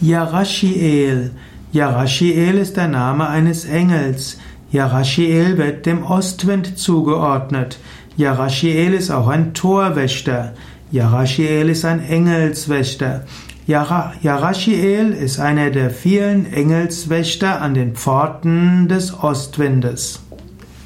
Yarashiel. Yarashiel ist der Name eines Engels. Yarashiel wird dem Ostwind zugeordnet. Yarashiel ist auch ein Torwächter. Yarashiel ist ein Engelswächter. Yarashiel ist einer der vielen Engelswächter an den Pforten des Ostwindes.